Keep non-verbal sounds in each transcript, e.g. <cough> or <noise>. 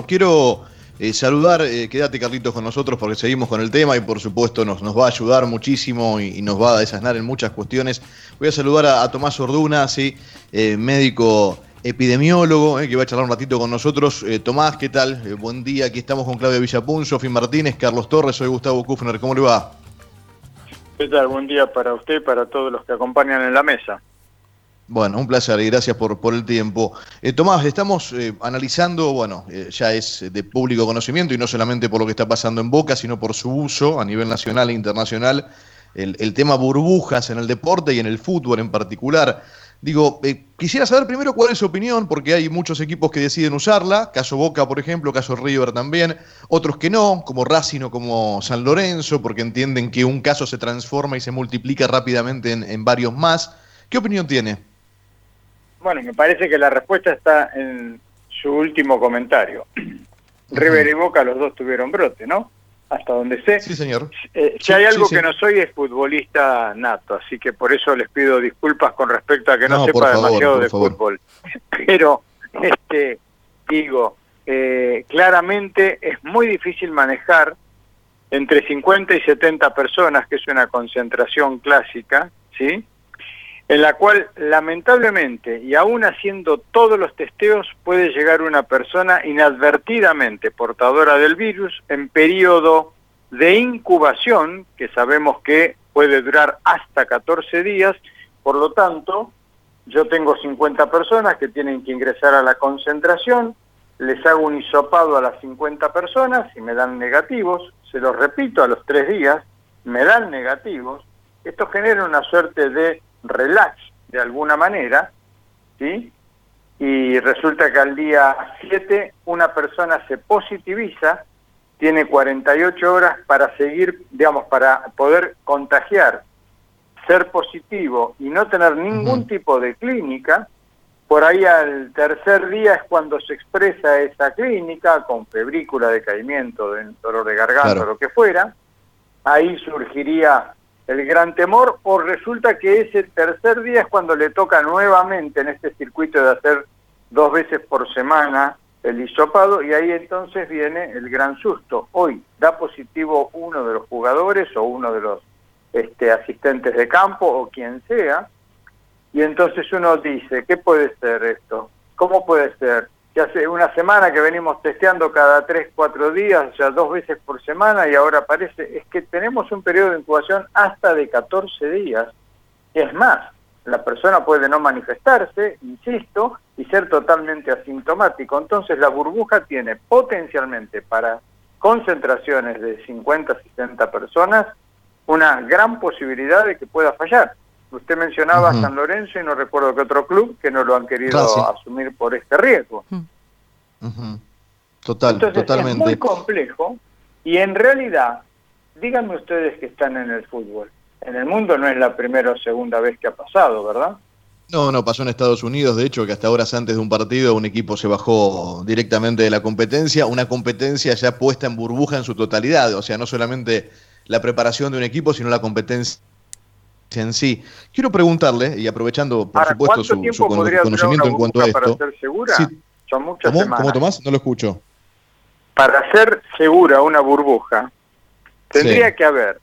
quiero eh, saludar, eh, quédate Carlitos con nosotros porque seguimos con el tema y por supuesto nos, nos va a ayudar muchísimo y, nos va a desasnar en muchas cuestiones. Voy a saludar a, Tomás Orduna, sí, eh, médico epidemiólogo, que va a charlar un ratito con nosotros. Tomás, ¿qué tal? buen día, aquí estamos con Claudia Villapun, Sofía Martínez, Carlos Torres, soy Gustavo Kufner, ¿cómo le va? ¿Qué tal? Buen día para usted para todos los que acompañan en la mesa. Bueno, un placer y gracias por, por el tiempo. Eh, Tomás, estamos eh, analizando, bueno, eh, ya es de público conocimiento y no solamente por lo que está pasando en Boca, sino por su uso a nivel nacional e internacional, el, el tema burbujas en el deporte y en el fútbol en particular. Digo, quisiera saber primero cuál es su opinión, porque hay muchos equipos que deciden usarla, caso Boca, por ejemplo, caso River también, otros que no, como Racing o como San Lorenzo, porque entienden que un caso se transforma y se multiplica rápidamente en, en varios más. ¿Qué opinión tiene? Bueno, me parece que la respuesta está en su último comentario. River y Boca los dos tuvieron brote, ¿no? Hasta donde sé. Sí, señor. Eh, si hay algo que no soy es futbolista nato, así que por eso les pido disculpas con respecto a que no, sepa demasiado de fútbol. <laughs> Pero, este, digo, eh, claramente es muy difícil manejar entre 50 y 70 personas, que es una concentración clásica, ¿sí? En la cual lamentablemente y aún haciendo todos los testeos puede llegar una persona inadvertidamente portadora del virus en periodo de incubación, que sabemos que puede durar hasta 14 días, por lo tanto, yo tengo 50 personas que tienen que ingresar a la concentración, les hago un hisopado a las 50 personas y me dan negativos, se los repito a los tres días, me dan negativos, esto genera una suerte de relax de alguna manera, ¿sí? Y resulta que al día 7 una persona se positiviza, tiene 48 horas para seguir, digamos, para poder contagiar, ser positivo y no tener ningún tipo de clínica, por ahí al tercer día es cuando se expresa esa clínica, con febrícula, decaimiento, dolor de garganta, o lo que fuera, ahí surgiría el gran temor, o resulta que ese tercer día es cuando le toca nuevamente en este circuito de hacer dos veces por semana el hisopado y ahí entonces viene el gran susto. Hoy da positivo uno de los jugadores o uno de los este, asistentes de campo o quien sea, y entonces uno dice, ¿qué puede ser esto? ¿Cómo puede ser? Que hace una semana que venimos testeando cada 3, 4 días, o sea, dos veces por semana, y ahora parece, es que tenemos un periodo de incubación hasta de 14 días. Es más, la persona puede no manifestarse, insisto, y ser totalmente asintomático. Entonces la burbuja tiene potencialmente para concentraciones de 50, 60 personas una gran posibilidad de que pueda fallar. Usted mencionaba San Lorenzo y no recuerdo qué otro club que no lo han querido asumir por este riesgo. Mm. Total, totalmente. Es muy complejo y en realidad, díganme ustedes que están en el fútbol. En el mundo no es la primera o segunda vez que ha pasado, ¿verdad? No, no, pasó en Estados Unidos, de hecho, que hasta horas antes de un partido un equipo se bajó directamente de la competencia, una competencia ya puesta en burbuja en su totalidad, o sea, no solamente la preparación de un equipo, sino la competencia en sí. Quiero preguntarle, y aprovechando, por supuesto, su, conocimiento en cuanto a esto. Para ser segura? Son muchas ¿Cómo? ¿Cómo Tomás? No lo escucho. Para ser segura una burbuja, tendría que haber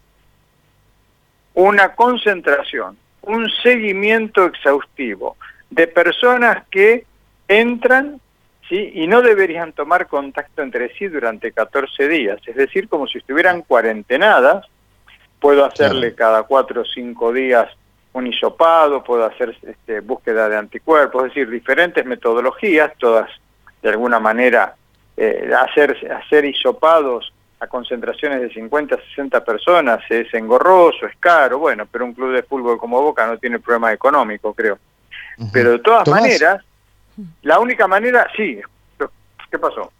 una concentración, un seguimiento exhaustivo de personas que entran ¿sí? y no deberían tomar contacto entre sí durante 14 días, es decir, como si estuvieran cuarentenadas puedo hacerle cada cuatro o cinco días un hisopado, puedo hacer este, búsqueda de anticuerpos, es decir, diferentes metodologías, todas de alguna manera eh, hacer, hacer hisopados a concentraciones de 50, 60 personas es engorroso, es caro, bueno, pero un club de fútbol como Boca no tiene problema económico, creo. Pero de todas maneras, la única manera, sí, ¿qué pasó?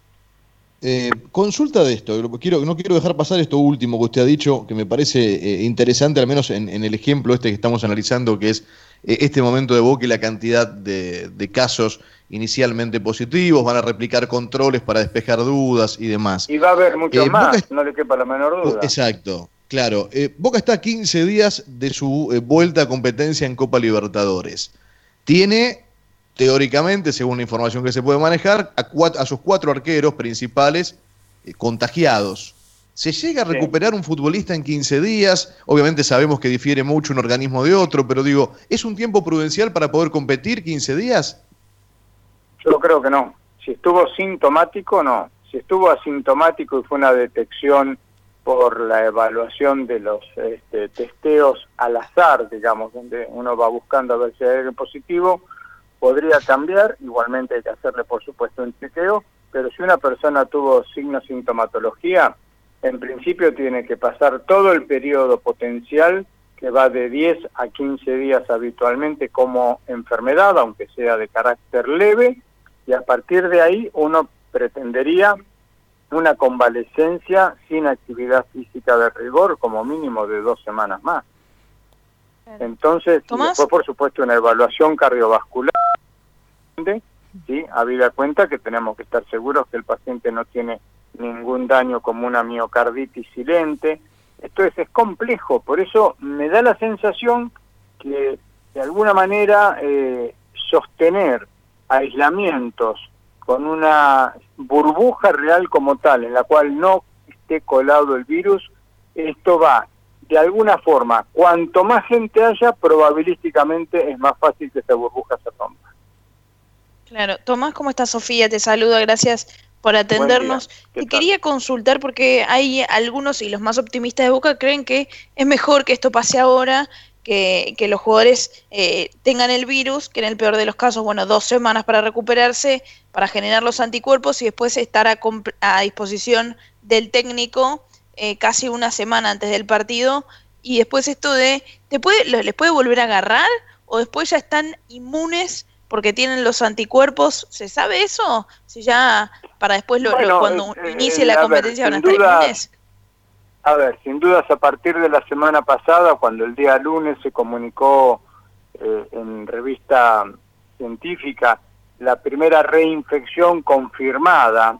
Eh, consulta de esto, quiero, no quiero dejar pasar esto último que usted ha dicho, que me parece eh, interesante, al menos en, el ejemplo este que estamos analizando, que es eh, este momento de Boca y la cantidad de, casos inicialmente positivos, van a replicar controles para despejar dudas y demás. Y va a haber mucho más, no le quepa la menor duda. Exacto, claro. Boca está a 15 días de su vuelta a competencia en Copa Libertadores. Tiene teóricamente, según la información que se puede manejar, a, sus cuatro arqueros principales eh, contagiados. ¿Se llega a recuperar un futbolista en 15 días? Obviamente sabemos que difiere mucho un organismo de otro, pero digo, ¿es un tiempo prudencial para poder competir 15 días? Yo creo que no. Si estuvo sintomático, no. Si estuvo asintomático y fue una detección por la evaluación de los este, testeos al azar, digamos, donde uno va buscando a ver si hay algo positivo, podría cambiar, igualmente hay que hacerle por supuesto un chequeo, pero si una persona tuvo signos sintomatología, en principio tiene que pasar todo el periodo potencial que va de 10 a 15 días habitualmente como enfermedad, aunque sea de carácter leve, y a partir de ahí uno pretendería una convalecencia sin actividad física de rigor como mínimo de dos semanas más. Entonces, después por supuesto una evaluación cardiovascular, ¿sí? habida cuenta que tenemos que estar seguros que el paciente no tiene ningún daño como una miocarditis silente. Esto es, es complejo, por eso me da la sensación que de alguna manera eh, sostener aislamientos con una burbuja real como tal, en la cual no esté colado el virus, esto va de alguna forma, cuanto más gente haya, probabilísticamente es más fácil que esa burbuja se rompa. Claro, Tomás, ¿cómo estás? Sofía, te saluda, gracias por atendernos. Te quería consultar porque hay algunos y los más optimistas de Boca creen que es mejor que esto pase ahora que, los jugadores eh, tengan el virus, que en el peor de los casos, bueno, dos semanas para recuperarse, para generar los anticuerpos y después estar a, disposición del técnico eh, casi una semana antes del partido. Y después esto de, ¿te puede, ¿les puede volver a agarrar? ¿O después ya están inmunes porque tienen los anticuerpos? ¿Se sabe eso? Si ya para después cuando eh, inicie la competencia van a estar inmunes. A ver, sin dudas a partir de la semana pasada, cuando el día lunes se comunicó eh, en revista científica la primera reinfección confirmada,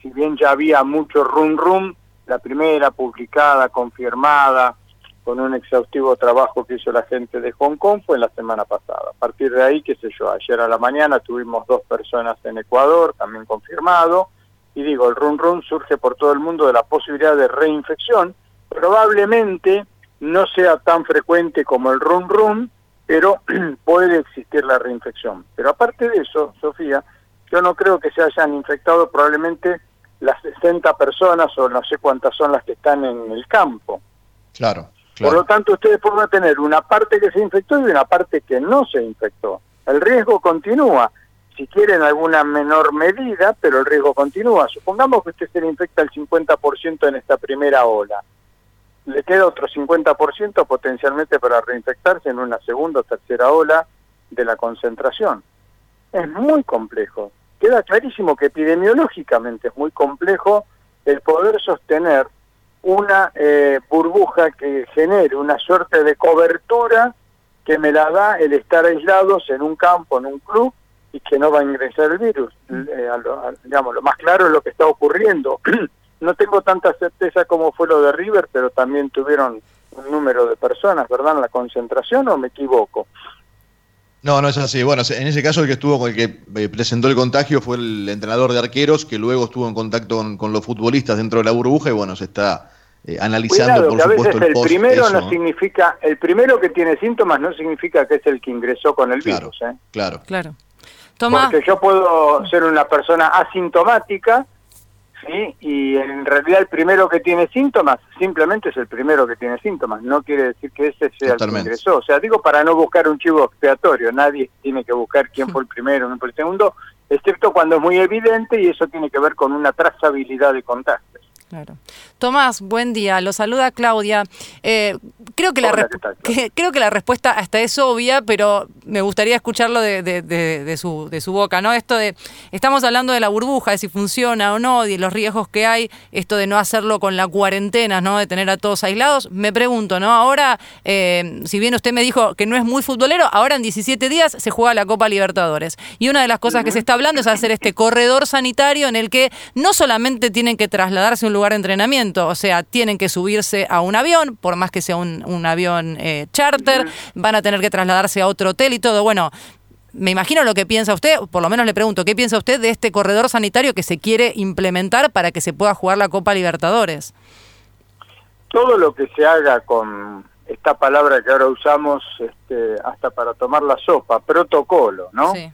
si bien ya había mucho rum rum, la primera publicada, confirmada, con un exhaustivo trabajo que hizo la gente de Hong Kong fue en la semana pasada. A partir de ahí, qué sé yo, ayer a la mañana tuvimos dos personas en Ecuador, también confirmado, y digo, el run run surge por todo el mundo de la posibilidad de reinfección, probablemente no sea tan frecuente como el run run, pero <clears throat> puede existir la reinfección. Pero aparte de eso, Sofía, yo no creo que se hayan infectado probablemente las 60 personas o no sé cuántas son las que están en el campo. Claro, claro. Por lo tanto, ustedes pueden tener una parte que se infectó y una parte que no se infectó. El riesgo continúa si quieren alguna menor medida, pero el riesgo continúa. Supongamos que usted se le infecta el 50% en esta primera ola. Le queda otro 50% potencialmente para reinfectarse en una segunda o tercera ola de la concentración. Es muy complejo. Queda clarísimo que epidemiológicamente es muy complejo el poder sostener una eh, burbuja que genere una suerte de cobertura que me la da el estar aislados en un campo, en un club, y que no va a ingresar el virus. Mm. Eh, digamos, lo más claro es lo que está ocurriendo. <clears throat> no tengo tanta certeza como fue lo de River, pero también tuvieron un número de personas, ¿verdad? En la concentración, ¿o me equivoco? No, no es así. Bueno, en ese caso el que estuvo, el que eh, presentó el contagio fue el entrenador de arqueros, que luego estuvo en contacto con, los futbolistas dentro de la burbuja y bueno, se está eh, analizando por supuesto el, primero no significa el primero que tiene síntomas no significa que es el que ingresó con el virus, ¿eh? Claro. Claro. Porque yo puedo ser una persona asintomática, ¿sí? Y en realidad el primero que tiene síntomas simplemente es el primero que tiene síntomas. No quiere decir que ese sea el que ingresó. O sea, digo para no buscar un chivo expiatorio. Nadie tiene que buscar quién fue el primero, quién fue el segundo, excepto cuando es muy evidente y eso tiene que ver con una trazabilidad de contagios. Claro. Tomás, buen día. Lo saluda Claudia. Eh, creo, que la <laughs> creo que la respuesta hasta es obvia, pero me gustaría escucharlo de, su, de su boca, ¿no? Esto de, estamos hablando de la burbuja, de si funciona o no, de los riesgos que hay, esto de no hacerlo con la cuarentena, ¿no? De tener a todos aislados. Me pregunto, ¿no? Ahora, eh, si bien usted me dijo que no es muy futbolero, ahora en 17 días se juega la Copa Libertadores. Y una de las cosas que se está hablando es hacer este corredor sanitario en el que no solamente tienen que trasladarse a un lugar de entrenamiento, o sea, tienen que subirse a un avión, por más que sea un, avión eh, charter, van a tener que trasladarse a otro hotel y todo. Bueno, me imagino lo que piensa usted, por lo menos le pregunto, ¿qué piensa usted de este corredor sanitario que se quiere implementar para que se pueda jugar la Copa Libertadores? Todo lo que se haga con esta palabra que ahora usamos este, hasta para tomar la sopa, protocolo, ¿no? Sí.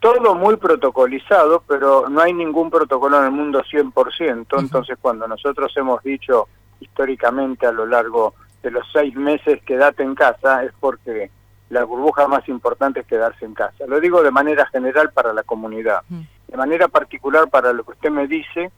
Todo muy protocolizado, pero no hay ningún protocolo en el mundo 100%, entonces cuando nosotros hemos dicho históricamente a lo largo de los seis meses quédate en casa, es porque la burbuja más importante es quedarse en casa. Lo digo de manera general para la comunidad. De manera particular para lo que usted me dice,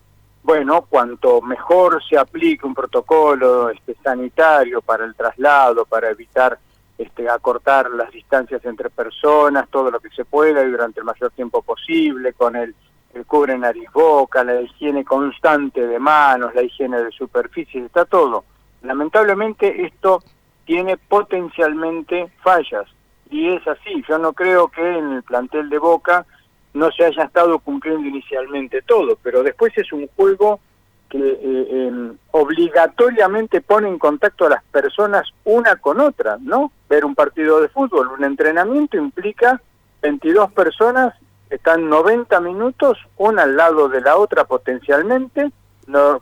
bueno, cuanto mejor se aplique un protocolo este, sanitario para el traslado, para evitar este, acortar las distancias entre personas, todo lo que se pueda y durante el mayor tiempo posible, con el, el cubre nariz boca, la higiene constante de manos, la higiene de superficies, está todo. Lamentablemente esto tiene potencialmente fallas y es así, yo no creo que en el plantel de Boca no se haya estado cumpliendo inicialmente todo, pero después es un juego que eh, em, obligatoriamente pone en contacto a las personas una con otra, ¿no? Ver un partido de fútbol, un entrenamiento implica 22 personas que están 90 minutos una al lado de la otra potencialmente,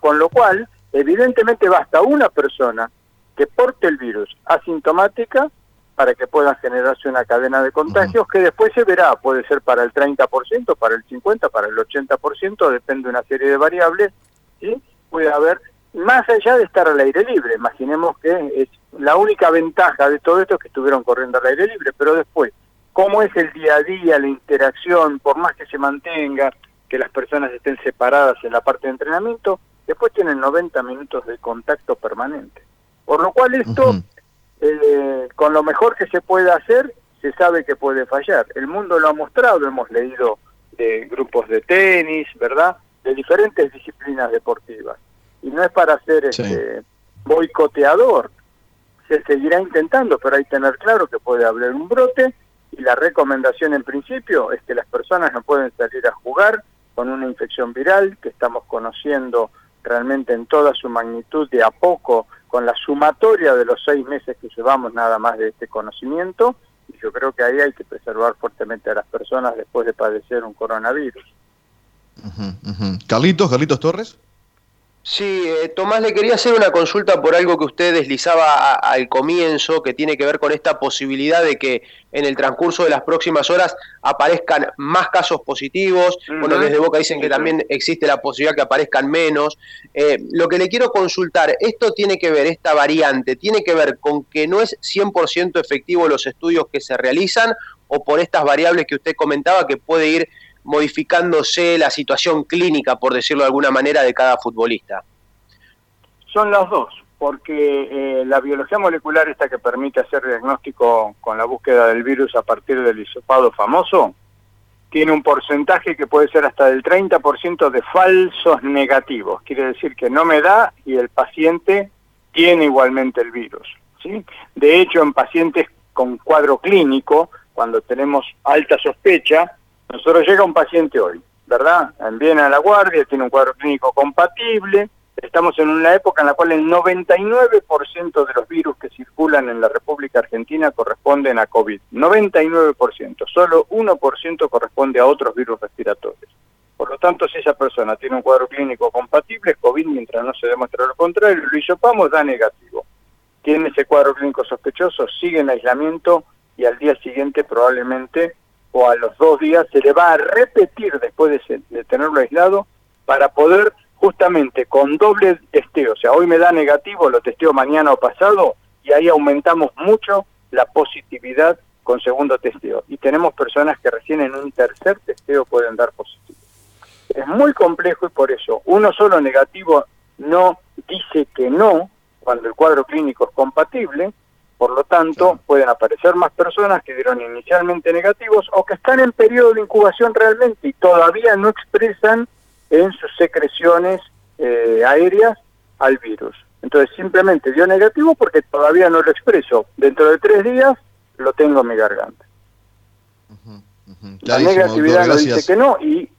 con lo cual evidentemente basta una persona que porte el virus asintomática para que pueda generarse una cadena de contagios que después se verá, puede ser para el 30%, para el 50%, para el 80%, depende de una serie de variables, ¿sí? puede haber, más allá de estar al aire libre, imaginemos que es la única ventaja de todo esto es que estuvieron corriendo al aire libre, pero después, cómo es el día a día, la interacción, por más que se mantenga, que las personas estén separadas en la parte de entrenamiento, después tienen 90 minutos de contacto permanente. Por lo cual esto eh, con lo mejor que se puede hacer, se sabe que puede fallar. El mundo lo ha mostrado, hemos leído de grupos de tenis, ¿verdad? De diferentes disciplinas deportivas. Y no es para ser este, boicoteador, se seguirá intentando, pero hay que tener claro que puede haber un brote y la recomendación en principio es que las personas no pueden salir a jugar con una infección viral que estamos conociendo realmente en toda su magnitud de a poco con la sumatoria de los seis meses que llevamos nada más de este conocimiento, y yo creo que ahí hay que preservar fuertemente a las personas después de padecer un coronavirus. Carlitos, Carlitos Torres. Sí, eh, Tomás, le quería hacer una consulta por algo que usted deslizaba al comienzo, que tiene que ver con esta posibilidad de que en el transcurso de las próximas horas aparezcan más casos positivos. Bueno, desde Boca dicen que también existe la posibilidad que aparezcan menos. Eh, lo que le quiero consultar, esto tiene que ver, esta variante, tiene que ver con que no es 100% efectivo los estudios que se realizan o por estas variables que usted comentaba que puede ir modificándose la situación clínica, por decirlo de alguna manera, de cada futbolista? Son las dos, porque eh, la biología molecular esta que permite hacer diagnóstico con la búsqueda del virus a partir del hisopado famoso, tiene un porcentaje que puede ser hasta del 30% de falsos negativos. Quiere decir que no me da y el paciente tiene igualmente el virus. ¿sí? De hecho, en pacientes con cuadro clínico, cuando tenemos alta sospecha, nosotros llega un paciente hoy, ¿verdad? Viene a la guardia, tiene un cuadro clínico compatible. Estamos en una época en la cual el 99% de los virus que circulan en la República Argentina corresponden a COVID. 99%. Solo 1% corresponde a otros virus respiratorios. Por lo tanto, si esa persona tiene un cuadro clínico compatible, COVID mientras no se demuestre lo contrario, lo hisopamos, da negativo. Tiene ese cuadro clínico sospechoso, sigue en aislamiento y al día siguiente probablemente o a los dos días se le va a repetir después de, tenerlo aislado para poder justamente con doble testeo, o sea, hoy me da negativo, lo testeo mañana o pasado y ahí aumentamos mucho la positividad con segundo testeo. Y tenemos personas que recién en un tercer testeo pueden dar positivo. Es muy complejo y por eso uno solo negativo no dice que no cuando el cuadro clínico es compatible, por lo tanto, pueden aparecer más personas que dieron inicialmente negativos o que están en periodo de incubación realmente y todavía no expresan en sus secreciones eh, aéreas al virus. Entonces simplemente dio negativo porque todavía no lo expreso. Dentro de tres días lo tengo en mi garganta. La negatividad no dice que no y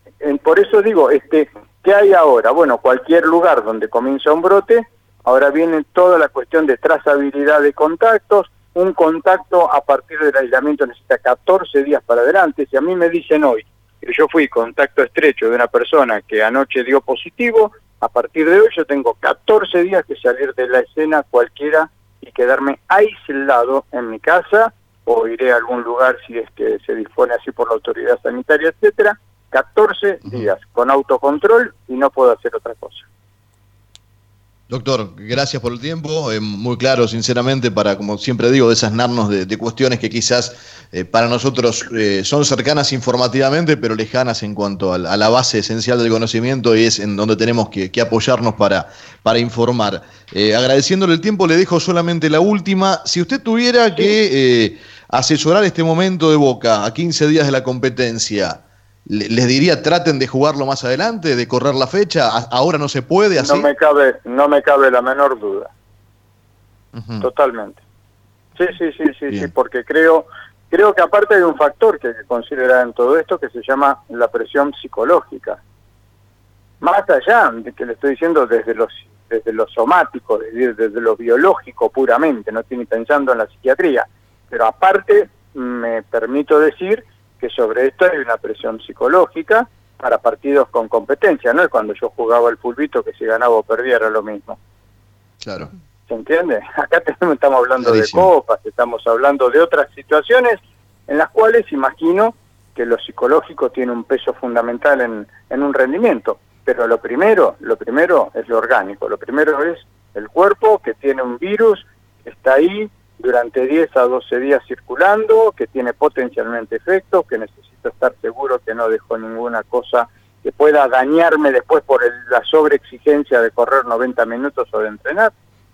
por eso digo, este, ¿qué hay ahora? Bueno, cualquier lugar donde comienza un brote Ahora viene toda la cuestión de trazabilidad de contactos, un contacto a partir del aislamiento necesita 14 días para adelante. Si a mí me dicen hoy que yo fui contacto estrecho de una persona que anoche dio positivo, a partir de hoy yo tengo 14 días que salir de la escena cualquiera y quedarme aislado en mi casa o iré a algún lugar si es que se dispone así por la autoridad sanitaria, etcétera, 14 días con autocontrol y no puedo hacer otra cosa. Doctor, gracias por el tiempo. Eh, muy claro, sinceramente, para, como siempre digo, desasnarnos de, de cuestiones que quizás eh, para nosotros eh, son cercanas informativamente, pero lejanas en cuanto a, la base esencial del conocimiento y es en donde tenemos que, apoyarnos para, para informar. agradeciéndole el tiempo, le dejo solamente la última. Si usted tuviera que asesorar este momento de Boca a 15 días de la competencia, les diría traten de jugarlo más adelante, de correr la fecha, ahora no se puede así. No me cabe, no me cabe la menor duda. Totalmente. Sí, sí, sí, sí, sí, porque creo, creo que aparte hay un factor que hay que considerar en todo esto que se llama la presión psicológica. Más allá de que le estoy diciendo desde los desde lo somático, desde, desde lo biológico puramente, no estoy ni pensando en la psiquiatría, pero aparte me permito decir que sobre esto hay una presión psicológica para partidos con competencia, no es cuando yo jugaba el pulvito que si ganaba o perdía era lo mismo. Claro. ¿Se entiende? <laughs> Acá estamos hablando de copas, estamos hablando de otras situaciones en las cuales imagino que lo psicológico tiene un peso fundamental en, en un rendimiento. Pero lo primero, lo primero es lo orgánico, lo primero es el cuerpo que tiene un virus, está ahí, durante 10 a 12 días circulando, que tiene potencialmente efectos, que necesito estar seguro que no dejo ninguna cosa que pueda dañarme después por la sobreexigencia de correr 90 minutos o de entrenar.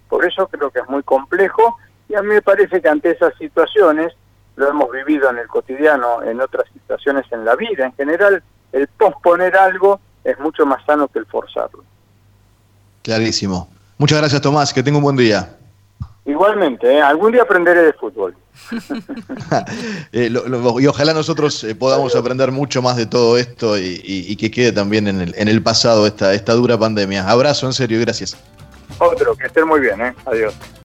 Por eso creo que es muy complejo y a mí me parece que ante esas situaciones, lo hemos vivido en el cotidiano, en otras situaciones en la vida en general, el posponer algo es mucho más sano que el forzarlo. Clarísimo. Muchas gracias Tomás, que tenga un buen día. Igualmente, ¿eh? algún día aprenderé de fútbol. <laughs> Eh, y ojalá nosotros eh, podamos aprender mucho más de todo esto y, que quede también en el, en el pasado esta, esta dura pandemia. Abrazo, en serio, gracias. Otro, que estén muy bien, ¿eh? Adiós.